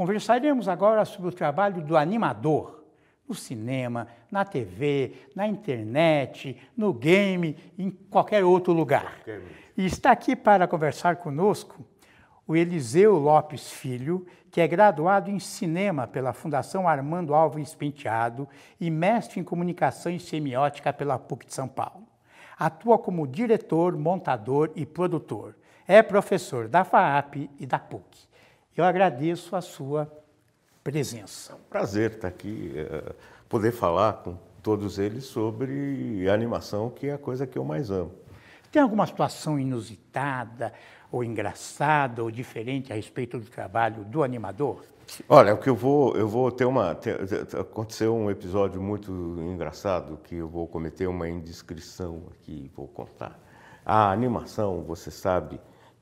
Conversaremos agora sobre o trabalho do animador no cinema, na TV, na internet, no game, em qualquer outro lugar. E está aqui para conversar conosco o Eliseu Lopes Filho, que é graduado em cinema pela Fundação Armando Alves Penteado e mestre em comunicação e semiótica pela PUC de São Paulo. Atua como diretor, montador e produtor. É professor da FAAP e da PUC. Eu agradeço a sua presença. É um prazer estar aqui, é, poder falar com todos eles sobre animação, que é a coisa que eu mais amo. Tem alguma situação inusitada, ou engraçada, ou diferente a respeito do trabalho do animador? Olha, o que eu vou, eu vou ter uma, ter, aconteceu um episódio muito engraçado que eu vou cometer uma indiscrição aqui, vou contar. A animação, você sabe,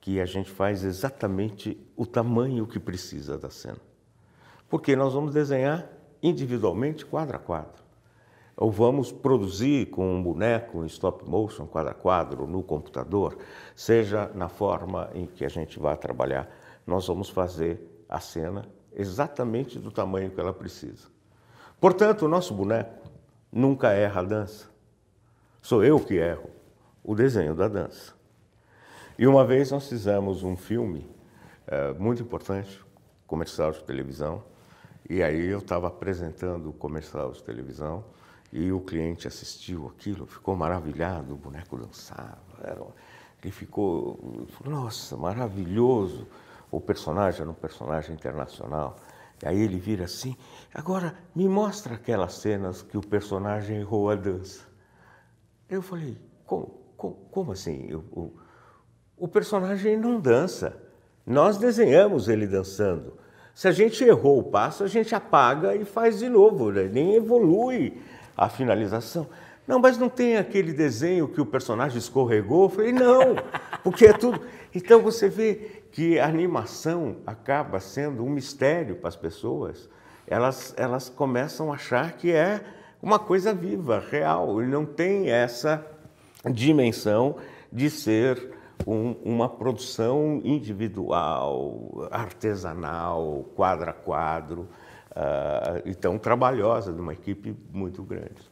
que a gente faz exatamente o tamanho que precisa da cena. Porque nós vamos desenhar individualmente, quadro a quadro. Ou vamos produzir com um boneco em stop motion, quadro a quadro, no computador, seja na forma em que a gente vai trabalhar, nós vamos fazer a cena exatamente do tamanho que ela precisa. Portanto, o nosso boneco nunca erra a dança. Sou eu que erro o desenho da dança. E uma vez nós fizemos um filme é, muito importante, comercial de televisão, e aí eu estava apresentando o comercial de televisão e o cliente assistiu aquilo, ficou maravilhado, o boneco dançava, era, ele ficou, nossa, maravilhoso, o personagem era um personagem internacional. E aí ele vira assim, agora me mostra aquelas cenas que o personagem errou a dança. Eu falei, como, como, como assim? Eu, eu, o personagem não dança. Nós desenhamos ele dançando. Se a gente errou o passo, a gente apaga e faz de novo, né? nem evolui a finalização. Não, mas não tem aquele desenho que o personagem escorregou? Eu falei, não, porque é tudo. Então você vê que a animação acaba sendo um mistério para as pessoas. Elas, elas começam a achar que é uma coisa viva, real, e não tem essa dimensão de ser um, uma produção individual, artesanal, quadro a quadro, uh, então trabalhosa, de uma equipe muito grande.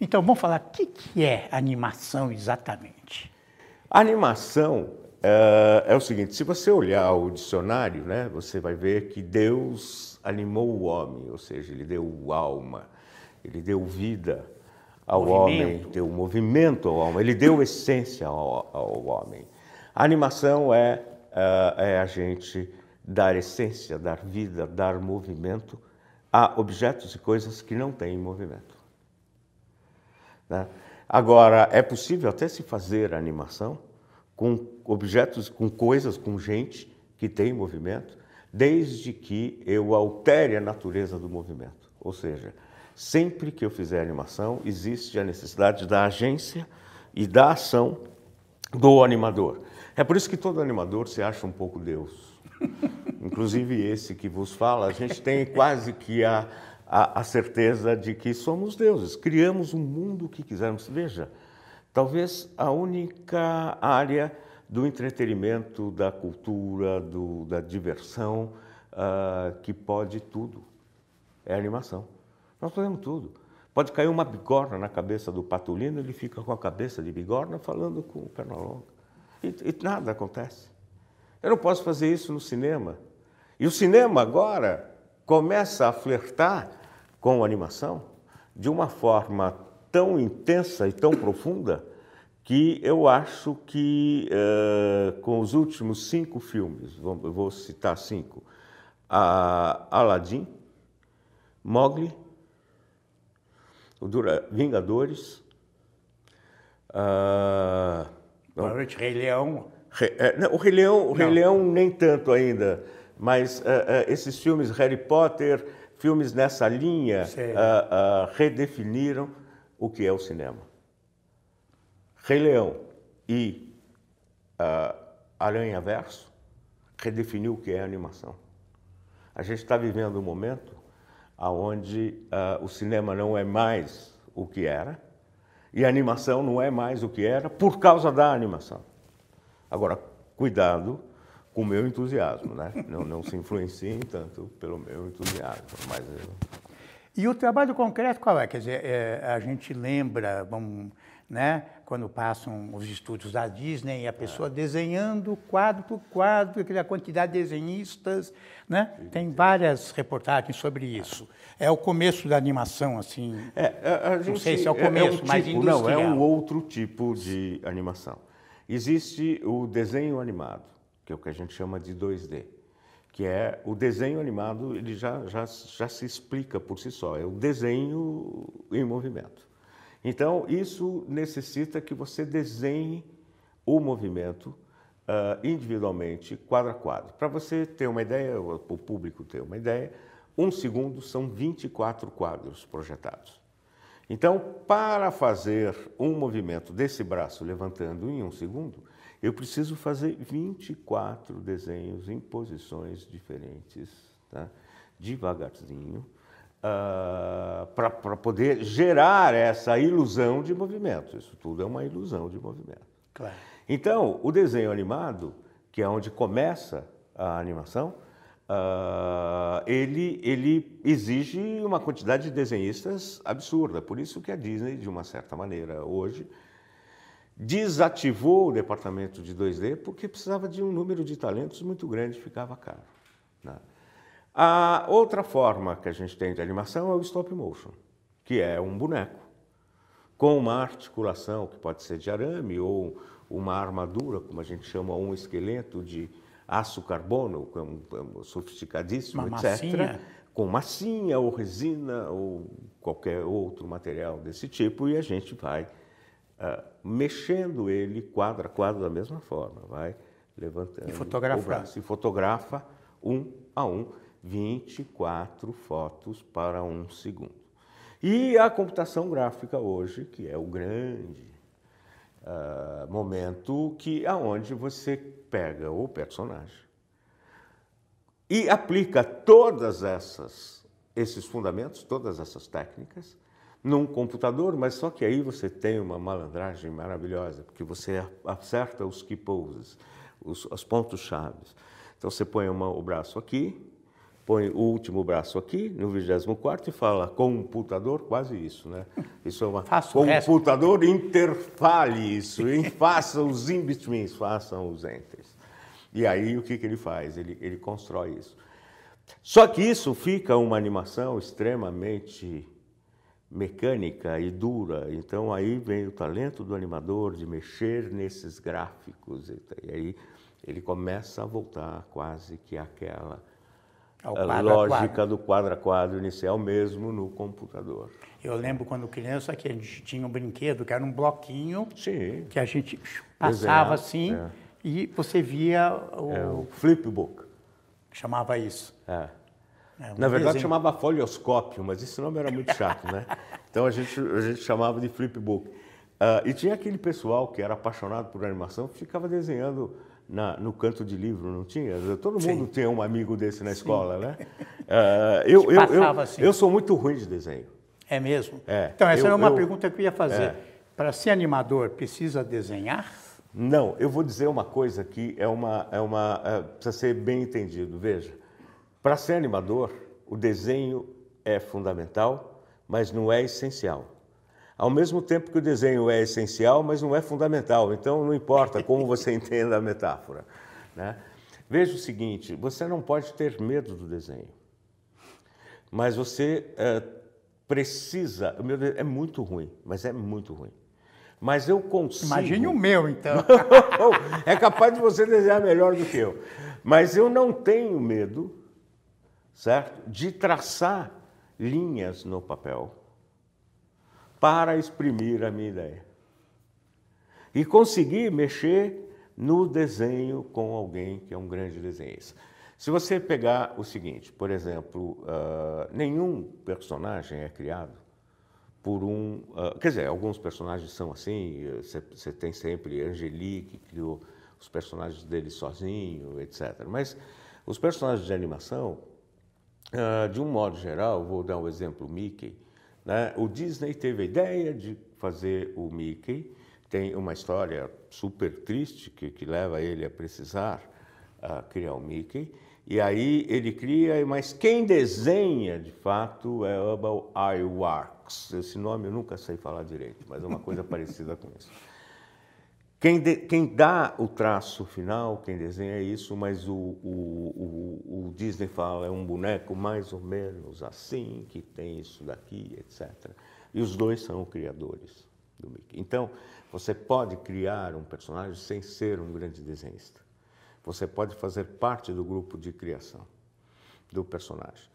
Então, vamos falar o que, que é animação exatamente? A animação uh, é o seguinte: se você olhar o dicionário, né, você vai ver que Deus animou o homem, ou seja, ele deu alma, ele deu vida ao movimento. homem, deu movimento ao homem, ele deu essência ao, ao homem. A animação é, é, é a gente dar essência, dar vida, dar movimento a objetos e coisas que não têm movimento. Né? Agora, é possível até se fazer animação com objetos, com coisas, com gente que tem movimento, desde que eu altere a natureza do movimento. Ou seja, sempre que eu fizer animação, existe a necessidade da agência e da ação do animador. É por isso que todo animador se acha um pouco Deus. Inclusive esse que vos fala, a gente tem quase que a, a, a certeza de que somos deuses, criamos o um mundo que quisermos. Veja, talvez a única área do entretenimento, da cultura, do, da diversão uh, que pode tudo é a animação. Nós podemos tudo. Pode cair uma bigorna na cabeça do patulino, ele fica com a cabeça de bigorna falando com o Pernalonga e, e nada acontece. Eu não posso fazer isso no cinema. E o cinema agora começa a flertar com animação de uma forma tão intensa e tão profunda que eu acho que uh, com os últimos cinco filmes, vou citar cinco, a Aladdin, Mowgli, o Vingadores, uh, Provavelmente Rei Leão. É, não, o Rei Leão, o Rei Leão nem tanto ainda, mas uh, uh, esses filmes, Harry Potter, filmes nessa linha, uh, redefiniram o que é o cinema. Rei Leão e Aranha Verso redefiniu o que é animação. A gente está vivendo um momento onde o cinema não é mais o que era, e a animação não é mais o que era por causa da animação. Agora, cuidado, com o meu entusiasmo, né? não, não se influenciem tanto pelo meu entusiasmo, mas eu... E o trabalho concreto qual é? Quer dizer, é, a gente lembra, vamos, né, quando passam os estudos da Disney, a pessoa é. desenhando quadro por quadro, aquela quantidade de desenhistas, né? Tem várias reportagens sobre isso. É o começo da animação, assim. É, gente, não sei se é o começo, é, é um tipo, mas industrial. Não, é um outro tipo de animação. Existe o desenho animado, que é o que a gente chama de 2D, que é o desenho animado, ele já, já, já se explica por si só, é o desenho em movimento. Então, isso necessita que você desenhe o movimento uh, individualmente, quadro a quadro. Para você ter uma ideia, o público ter uma ideia, um segundo são 24 quadros projetados. Então, para fazer um movimento desse braço levantando em um segundo, eu preciso fazer 24 desenhos em posições diferentes, tá? devagarzinho, uh, ah, para poder gerar essa ilusão de movimento. Isso tudo é uma ilusão de movimento. Claro. Então, o desenho animado, que é onde começa a animação, Uh, ele, ele exige uma quantidade de desenhistas absurda. Por isso que a Disney, de uma certa maneira, hoje, desativou o departamento de 2D porque precisava de um número de talentos muito grande, ficava caro. Né? A outra forma que a gente tem de animação é o stop motion, que é um boneco com uma articulação que pode ser de arame ou uma armadura, como a gente chama, um esqueleto de aço carbono, que é um, é sofisticadíssimo, Uma etc. Massinha. Com massinha ou resina ou qualquer outro material desse tipo, e a gente vai uh, mexendo ele quadro a quadro da mesma forma, vai levantando e braço e fotografa um a um 24 fotos para um segundo. E a computação gráfica hoje, que é o grande uh, momento que aonde você pega o personagem e aplica todas essas esses fundamentos, todas essas técnicas num computador, mas só que aí você tem uma malandragem maravilhosa, porque você acerta os key poses, os, os pontos chaves. Então você põe uma, o braço aqui, põe o último braço aqui, no 24 e fala computador, quase isso, né? Isso é uma Faço computador, interfale isso, e faça os in-betweens, façam os enters. E aí o que, que ele faz? Ele, ele constrói isso. Só que isso fica uma animação extremamente mecânica e dura. Então aí vem o talento do animador de mexer nesses gráficos. E aí ele começa a voltar quase que àquela a lógica quadro. do quadro a quadro inicial mesmo no computador. Eu lembro quando criança que a gente tinha um brinquedo que era um bloquinho Sim. que a gente passava assim é. e você via o... É, o flipbook. Chamava isso. É. É, um Na verdade desenho. chamava folioscópio, mas esse nome era muito chato, né? Então a gente, a gente chamava de flipbook. Uh, e tinha aquele pessoal que era apaixonado por animação que ficava desenhando na, no canto de livro, não tinha? Todo mundo Sim. tem um amigo desse na escola, Sim. né? Uh, eu, eu, eu, assim. eu, sou muito ruim de desenho. É mesmo? É. Então, essa era uma pergunta que eu ia fazer. É. Para ser animador, precisa desenhar? Não, eu vou dizer uma coisa que é uma, é uma é, precisa ser bem entendido. Veja, para ser animador, o desenho é fundamental, mas não é essencial. Ao mesmo tempo que o desenho é essencial, mas não é fundamental. Então, não importa como você entenda a metáfora. Né? Veja o seguinte: você não pode ter medo do desenho, mas você é, precisa. O meu é muito ruim, mas é muito ruim. Mas eu consigo. Imagine o meu, então. é capaz de você desenhar melhor do que eu. Mas eu não tenho medo, certo, de traçar linhas no papel para exprimir a minha ideia. E conseguir mexer no desenho com alguém que é um grande desenhista. Se você pegar o seguinte, por exemplo, uh, nenhum personagem é criado por um. Uh, quer dizer, alguns personagens são assim, você tem sempre Angelique, que criou os personagens dele sozinho, etc. Mas os personagens de animação, uh, de um modo geral, vou dar um exemplo: Mickey. Né? O Disney teve a ideia de fazer o Mickey, tem uma história super triste que, que leva ele a precisar uh, criar o Mickey. E aí ele cria, mas quem desenha de fato é Hubble Iwerks. Esse nome eu nunca sei falar direito, mas é uma coisa parecida com isso. Quem, de, quem, dá o traço final, quem desenha é isso, mas o, o, o, o, Disney fala é um boneco mais ou menos assim, que tem isso daqui, etc. E os dois são criadores do Mickey. Então, você pode criar um personagem sem ser um grande desenhista. Você pode fazer parte do grupo de criação do personagem.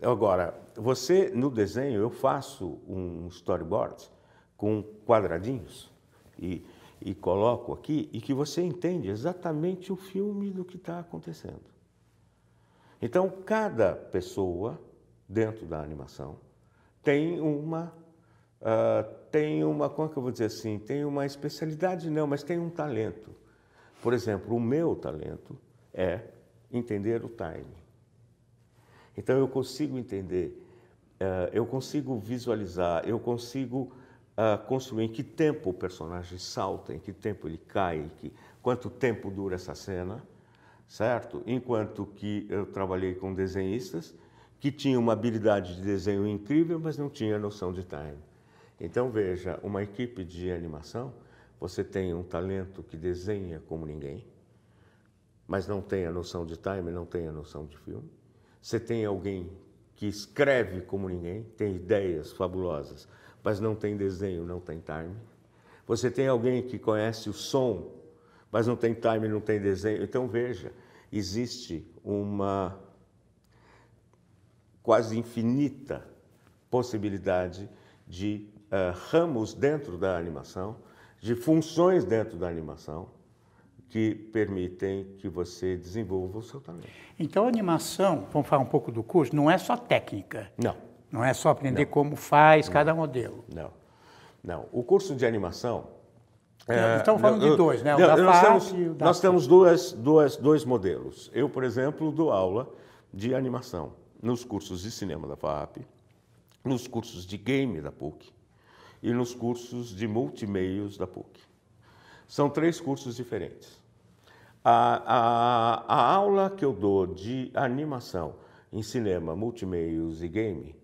Agora, você no desenho, eu faço um storyboard com quadradinhos e e coloco aqui e que você entende exatamente o filme do que está acontecendo. Então, cada pessoa dentro da animação tem uma uh, tem uma como é que eu vou dizer assim tem uma especialidade não, mas tem um talento. Por exemplo, o meu talento é entender o time. Então eu consigo entender, uh, eu consigo visualizar, eu consigo uh, construir em que tempo o personagem salta, em que tempo ele cai, que, quanto tempo dura essa cena, certo? Enquanto que eu trabalhei com desenhistas que tinham uma habilidade de desenho incrível, mas não tinha noção de time. Então veja, uma equipe de animação, você tem um talento que desenha como ninguém, mas não tem a noção de time, não tem a noção de filme. Você tem alguém que escreve como ninguém, tem ideias fabulosas, mas não tem desenho, não tem time. Você tem alguém que conhece o som, mas não tem time, não tem desenho. Então veja, existe uma quase infinita possibilidade de uh, ramos dentro da animação, de funções dentro da animação que permitem que você desenvolva o seu talento. Então a animação, vamos falar um pouco do curso, não é só técnica. Não. Não é só aprender não. como faz não. cada modelo. Não. Não. O curso de animação. É, estamos falando de dois, né? O não, da nós temos, e o da nós temos duas, duas, dois modelos. Eu, por exemplo, dou aula de animação nos cursos de cinema da FAP, nos cursos de game da PUC e nos cursos de multimeios da PUC. São três cursos diferentes. A, a, a aula que eu dou de animação em cinema, multimeios e game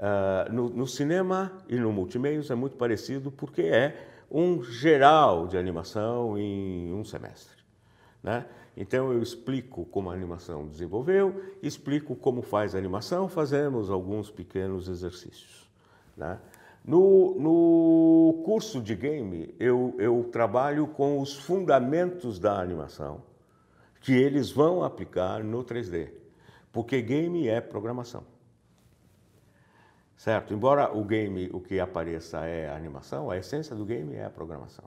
Uh, no, no, cinema e no multimeios é muito parecido porque é um geral de animação em um semestre. Né? Então eu explico como a animação desenvolveu, explico como faz a animação, fazemos alguns pequenos exercícios. Né? No, no, curso de game eu, eu trabalho com os fundamentos da animação que eles vão aplicar no 3D, porque game é programação. Certo? Embora o game, o que apareça é a animação, a essência do game é a programação.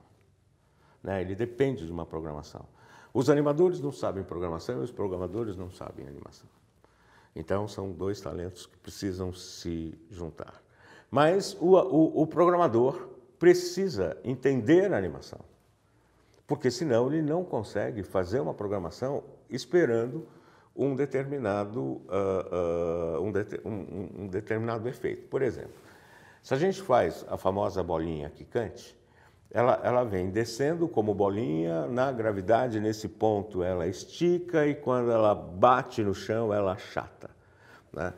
Né? Ele depende de uma programação. Os animadores não sabem programação e os programadores não sabem animação. Então, são dois talentos que precisam se juntar. Mas o, o, o programador precisa entender a animação, porque senão ele não consegue fazer uma programação esperando um determinado, uh, uh, um, de, um, um, determinado efeito. Por exemplo, se a gente faz a famosa bolinha quicante, ela, ela vem descendo como bolinha, na gravidade, nesse ponto, ela estica e quando ela bate no chão, ela achata. Né?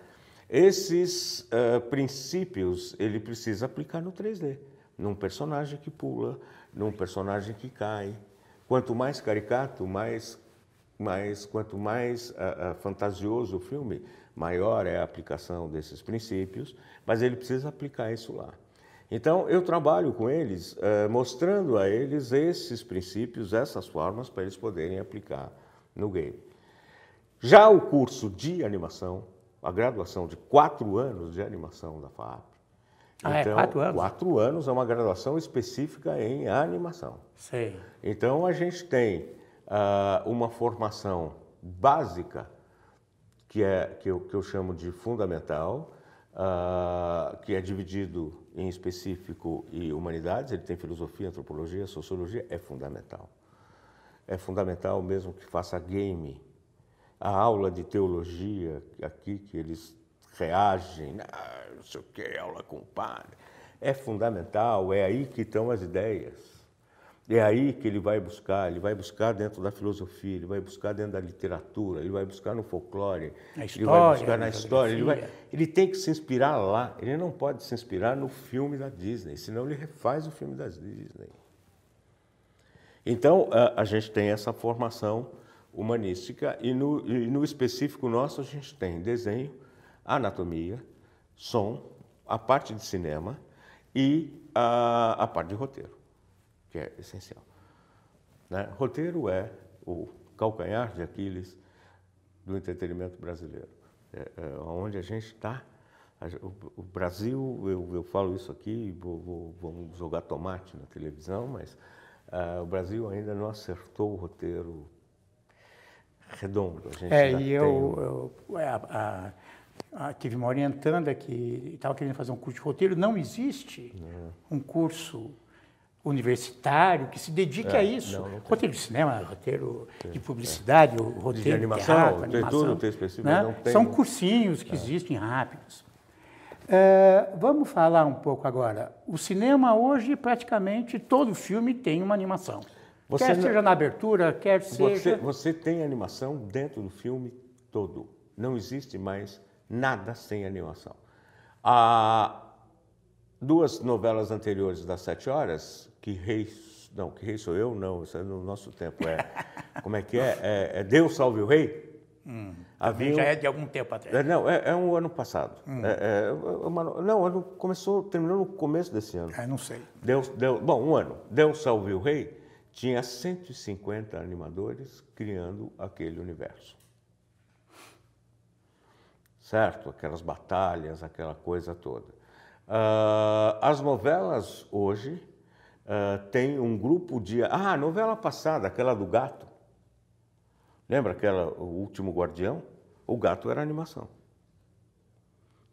Esses uh, princípios ele precisa aplicar no 3D, num personagem que pula, num personagem que cai. Quanto mais caricato, mais mas quanto mais uh, uh, fantasioso o filme, maior é a aplicação desses princípios, mas ele precisa aplicar isso lá. Então, eu trabalho com eles, uh, mostrando a eles esses princípios, essas formas, para eles poderem aplicar no game. Já o curso de animação, a graduação de quatro anos de animação da FAP, ah, é então, é quatro anos? Quatro anos é uma graduação específica em animação. Sei. Então, a gente tem uh, uma formação básica, que, é, que, eu, que eu chamo de fundamental, uh, que é dividido em específico e humanidades, ele tem filosofia, antropologia, sociologia, é fundamental. É fundamental mesmo que faça game. A aula de teologia aqui, que eles reagem, ah, não sei o que, aula com o padre, é fundamental, é aí que estão as ideias. É aí que ele vai buscar, ele vai buscar dentro da filosofia, ele vai buscar dentro da literatura, ele vai buscar no folclore, na história, ele vai buscar na história, ele, vai, ele tem que se inspirar lá, ele não pode se inspirar no filme da Disney, senão ele refaz o filme da Disney. Então, a, a gente tem essa formação humanística e no, e no específico nosso a gente tem desenho, anatomia, som, a parte de cinema e a, a parte de roteiro que é essencial. Né? Roteiro é o calcanhar de Aquiles do entretenimento brasileiro. É, é onde a gente está. O, o, Brasil, eu, eu, falo isso aqui, vou, vou, vamos jogar tomate na televisão, mas uh, o Brasil ainda não acertou o roteiro redondo. é, e eu, eu é, a, a, a, tive uma orientanda que estava querendo fazer um curso de roteiro. Não existe um curso universitário que se dedique é, a isso. Não, não roteiro de cinema, roteiro de publicidade, é. roteiro de animação, teatro, tem animação, tudo, tem específico, né? não tem, São cursinhos que é. existem rápidos. É, vamos falar um pouco agora. O cinema hoje, praticamente, todo filme tem uma animação. Você quer não... seja na abertura, quer você, seja... Você tem animação dentro do filme todo. Não existe mais nada sem animação. Há duas novelas anteriores das sete horas que rei. Não, que rei sou eu? Não, isso é no nosso tempo. É, como é que é? É, é Deus salve o rei? Hum, Havia já é de algum tempo atrás. É, não, é, é, um ano passado. Hum. É, é uma, não, ano, começou, terminou no começo desse ano. Ah, não sei. Deus, Deus, bom, um ano. Deus salve o rei tinha 150 animadores criando aquele universo. Certo? Aquelas batalhas, aquela coisa toda. Uh, as novelas hoje uh, tem um grupo de. Ah, a novela passada, aquela do gato. Lembra aquela, o último guardião? O gato era animação.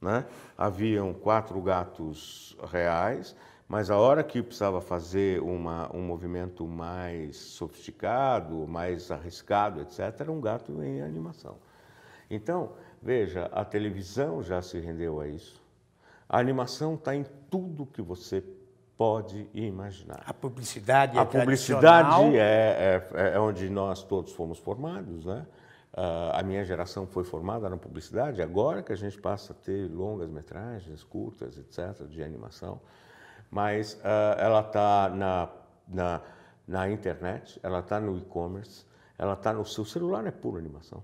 Né? Haviam quatro gatos reais, mas a hora que precisava fazer uma, um movimento mais sofisticado, mais arriscado, etc., era um gato em animação. Então, veja, a televisão já se rendeu a isso. A animação está em tudo que você pode imaginar. A publicidade é A publicidade é, é, é, onde nós todos fomos formados, né? Uh, a minha geração foi formada na publicidade, agora que a gente passa a ter longas metragens, curtas, etc., de animação. Mas uh, ela está na, na, na internet, ela está no e-commerce, ela está no seu celular, é pura animação.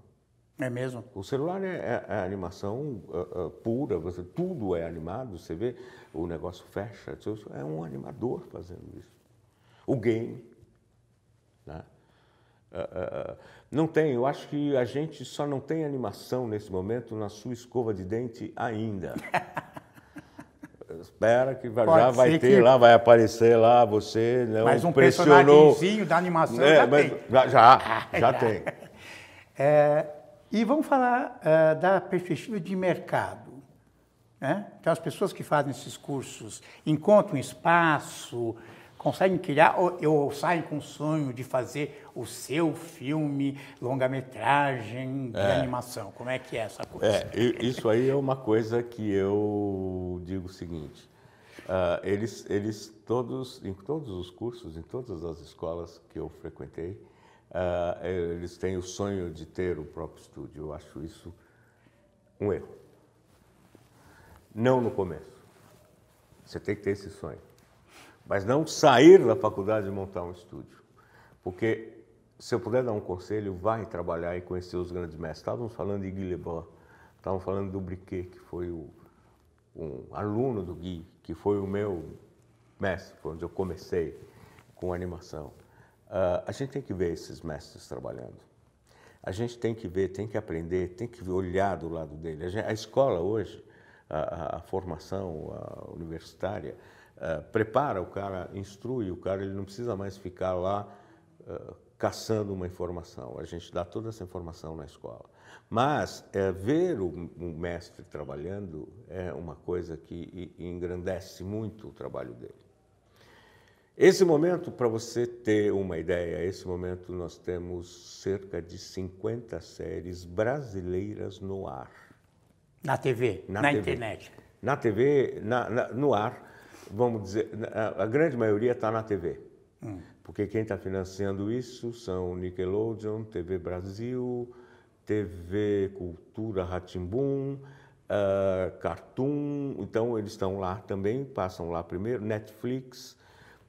É mesmo? O celular é, é, é animação uh, uh, pura, você, tudo é animado, você vê, o negócio fecha, é um animador fazendo isso. O game. Né? Não tem, eu acho que a gente só não tem animação nesse momento na sua escova de dente ainda. Espera que Pode já vai ter que... lá, vai aparecer lá, você não Mas um pressionou. da animação é, já tem. Já, já tem. É, e vamos falar uh, da perspectiva de mercado. Né? Então, as pessoas que fazem esses cursos encontram espaço, conseguem criar, ou, ou saem com o sonho de fazer o seu filme, longa-metragem de é. animação. Como é que é essa coisa? É, isso aí é uma coisa que eu digo o seguinte. Uh, eles, eles todos, em todos os cursos, em todas as escolas que eu frequentei, uh, eles têm o sonho de ter o próprio estúdio. Eu acho isso um erro. Não no começo. Você tem que ter esse sonho. Mas não sair da faculdade e montar um estúdio. Porque, se eu puder dar um conselho, vai trabalhar e conhecer os grandes mestres. Estávamos falando de Guy Leblanc, estávamos falando do Briquet, que foi o, um aluno do Gui, que foi o meu mestre, onde eu comecei com animação. Uh, a gente tem que ver esses mestres trabalhando. A gente tem que ver, tem que aprender, tem que olhar do lado dele. A, gente, a escola hoje, a, a, formação a universitária, uh, prepara o cara, instrui o cara, ele não precisa mais ficar lá uh, caçando uma informação. A gente dá toda essa informação na escola. Mas é, ver o, o, mestre trabalhando é uma coisa que engrandece muito o trabalho dele. Esse momento, para você ter uma ideia, esse momento nós temos cerca de 50 séries brasileiras no ar. Na TV, na, na TV. internet. Na TV, na, na, no ar, vamos dizer, a, grande maioria está na TV. Hum. Porque quem está financiando isso são Nickelodeon, TV Brasil, TV Cultura Ratimbum, uh, Cartoon, então eles estão lá também, passam lá primeiro, Netflix.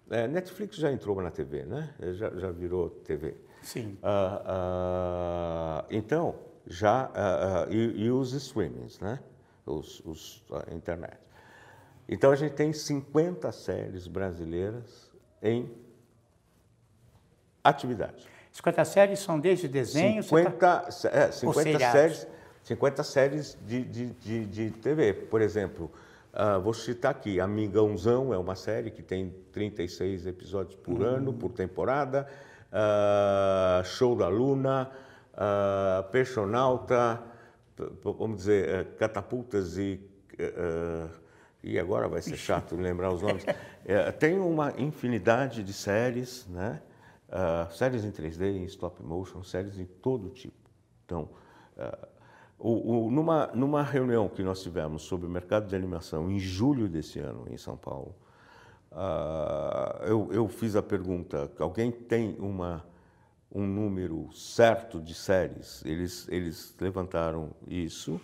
É, Netflix já entrou na TV, né? Já, já virou TV. Sim. Uh, uh, então, já. E, e, os streamings, né? Os, os, a internet. Então, a gente tem 50 séries brasileiras em atividade. 50 séries são desde desenhos? 50, tá... é, 50 séries, 50 séries de, de, de, de TV. Por exemplo, uh, vou citar aqui, Amigãozão é uma série que tem 36 episódios por uhum. ano, por temporada. Uh, Show da Luna, uh, Personalta, vamos dizer, uh, Catapultas e... e agora vai ser chato lembrar os nomes. Tem uma infinidade de séries, né? Séries em 3D, em stop motion, séries de todo tipo. Então, o, o, numa, numa reunião que nós tivemos sobre o mercado de animação em julho desse ano, em São Paulo, uh, eu, eu, fiz a pergunta: alguém tem uma, um número certo de séries? Eles, eles levantaram isso,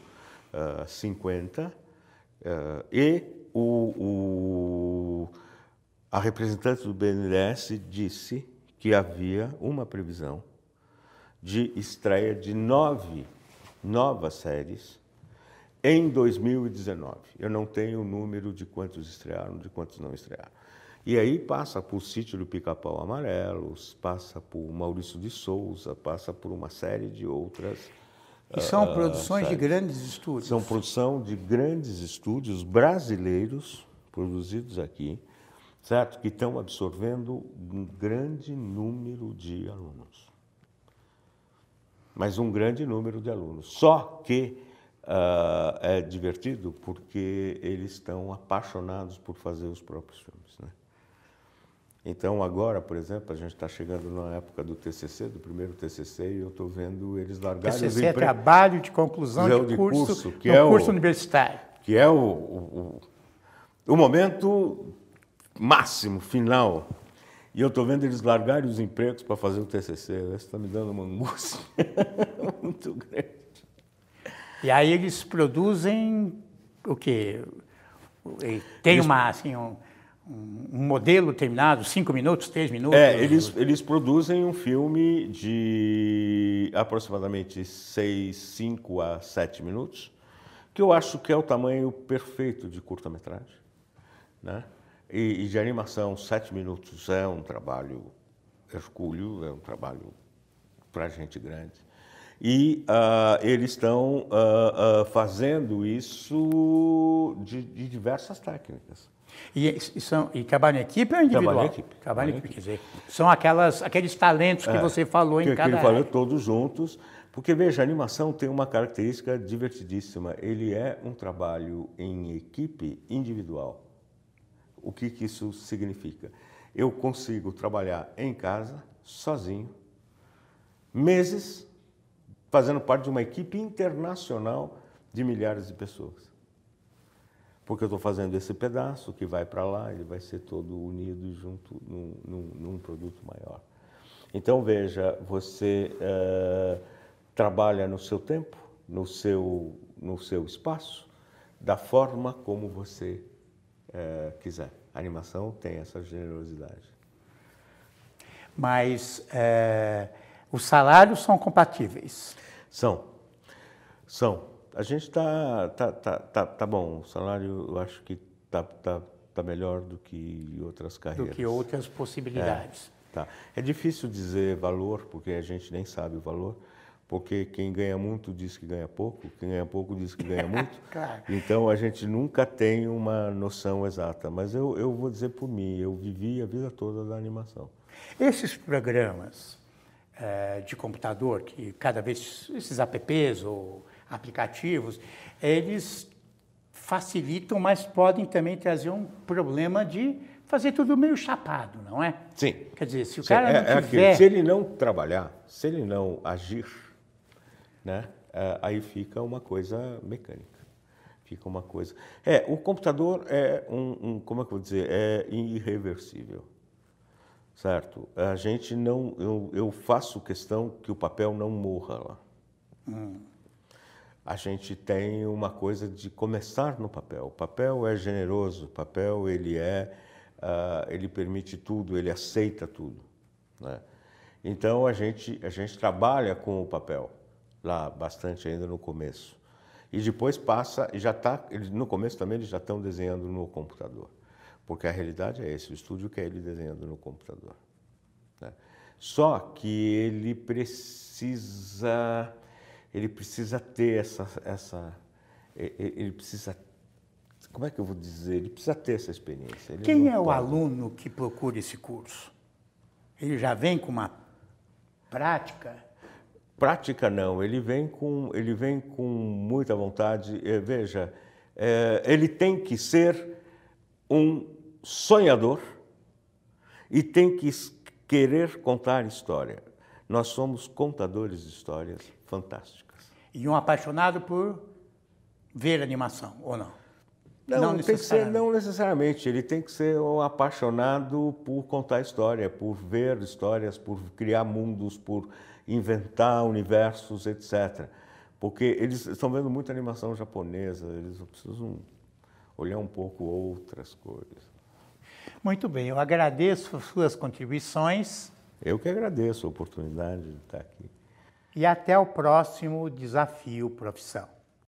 50, e o, o, a representante do BNDES disse que havia uma previsão de estreia de nove novas séries em 2019. Eu não tenho o número de quantos estrearam, de quantos não estrearam. E aí passa por Sítio do Pica-Pau Amarelos, passa por Maurício de Souza, passa por uma série de outras. E são uh, produções séries. de grandes estúdios? São produção de grandes estúdios brasileiros, produzidos aqui, certo? Que estão absorvendo um grande número de alunos. Mas um grande número de alunos. Só que uh, é divertido porque eles estão apaixonados por fazer os próprios filmes. Né? Então, agora, por exemplo, a gente está chegando na época do TCC, do primeiro TCC, e eu estou vendo eles largarem TCC os TCC é trabalho de conclusão de, de curso, curso que é curso o, universitário. Que é o, o, o momento máximo, final. E eu estou vendo eles largarem os empregos para fazer o TCC. Isso está me dando uma angústia muito grande. E aí eles produzem o quê? Tem eles... uma, assim, um, um, modelo terminado, cinco minutos, três minutos? É, eles, eles produzem um filme de aproximadamente seis, cinco a sete minutos, que eu acho que é o tamanho perfeito de curta-metragem. Né? E, e de animação, sete minutos é um trabalho hercúleo, é um trabalho para gente grande. E uh, eles estão uh, uh, fazendo isso de, de, diversas técnicas. E, e, são, e trabalham em equipe ou individual? Trabalham em equipe. Trabalham em equipe, quer dizer, são aquelas, aqueles talentos que é, você falou em que, cada que ele falou todos juntos, porque veja, a animação tem uma característica divertidíssima, ele é um trabalho em equipe individual. O que, que isso significa? Eu consigo trabalhar em casa, sozinho, meses, fazendo parte de uma equipe internacional de milhares de pessoas. Porque eu estou fazendo esse pedaço que vai para lá, ele vai ser todo unido junto num, num, num produto maior. Então, veja, você uh, trabalha no seu tempo, no seu, no seu espaço, da forma como você é, quiser. A animação tem essa generosidade. Mas é, os salários são compatíveis? São. São. A gente está tá, tá, tá, tá bom. O salário eu acho que está tá, tá melhor do que outras carreiras. Do que outras possibilidades. É, tá. é difícil dizer valor, porque a gente nem sabe o valor porque quem ganha muito diz que ganha pouco, quem ganha pouco diz que ganha muito. claro. Então a gente nunca tem uma noção exata. Mas eu, eu vou dizer por mim, eu vivi a vida toda da animação. Esses programas é, de computador, que cada vez, esses apps ou aplicativos, eles facilitam, mas podem também trazer um problema de fazer tudo meio chapado, não é? Sim. Quer dizer, se o Sim, cara é, não é tiver... Se ele não trabalhar, se ele não agir, né? É, aí fica uma coisa mecânica. Fica uma coisa. É, o computador é um, um como é que eu vou dizer, é irreversível. certo? A gente não, eu, eu faço questão que o papel não morra lá. Hum. A gente tem uma coisa de começar no papel. O papel é generoso, o papel ele é, uh, ele permite tudo, ele aceita tudo. Né? Então a gente a gente trabalha com o papel lá bastante ainda no começo e depois passa e já está no começo também eles já estão desenhando no computador. Porque a realidade é esse, o estúdio quer ele desenhando no computador. Né? Só que ele precisa, ele precisa ter essa, essa, ele precisa, como é que eu vou dizer? Ele precisa ter essa experiência. Ele Quem é o aluno que procura esse curso? Ele já vem com uma prática? Prática não, ele vem com, ele vem com muita vontade. Eh, veja, é, ele tem que ser um sonhador e tem que querer contar história. Nós somos contadores de histórias fantásticas. E um apaixonado por ver animação, ou não? Não, não, que ser, não necessariamente. Ele tem que ser um apaixonado por contar história, por ver histórias, por criar mundos, por inventar universos, etc. Porque eles estão vendo muita animação japonesa, eles precisam olhar um pouco outras coisas. Muito bem, eu agradeço suas contribuições. Eu que agradeço a oportunidade de estar aqui. E até o próximo desafio profissão.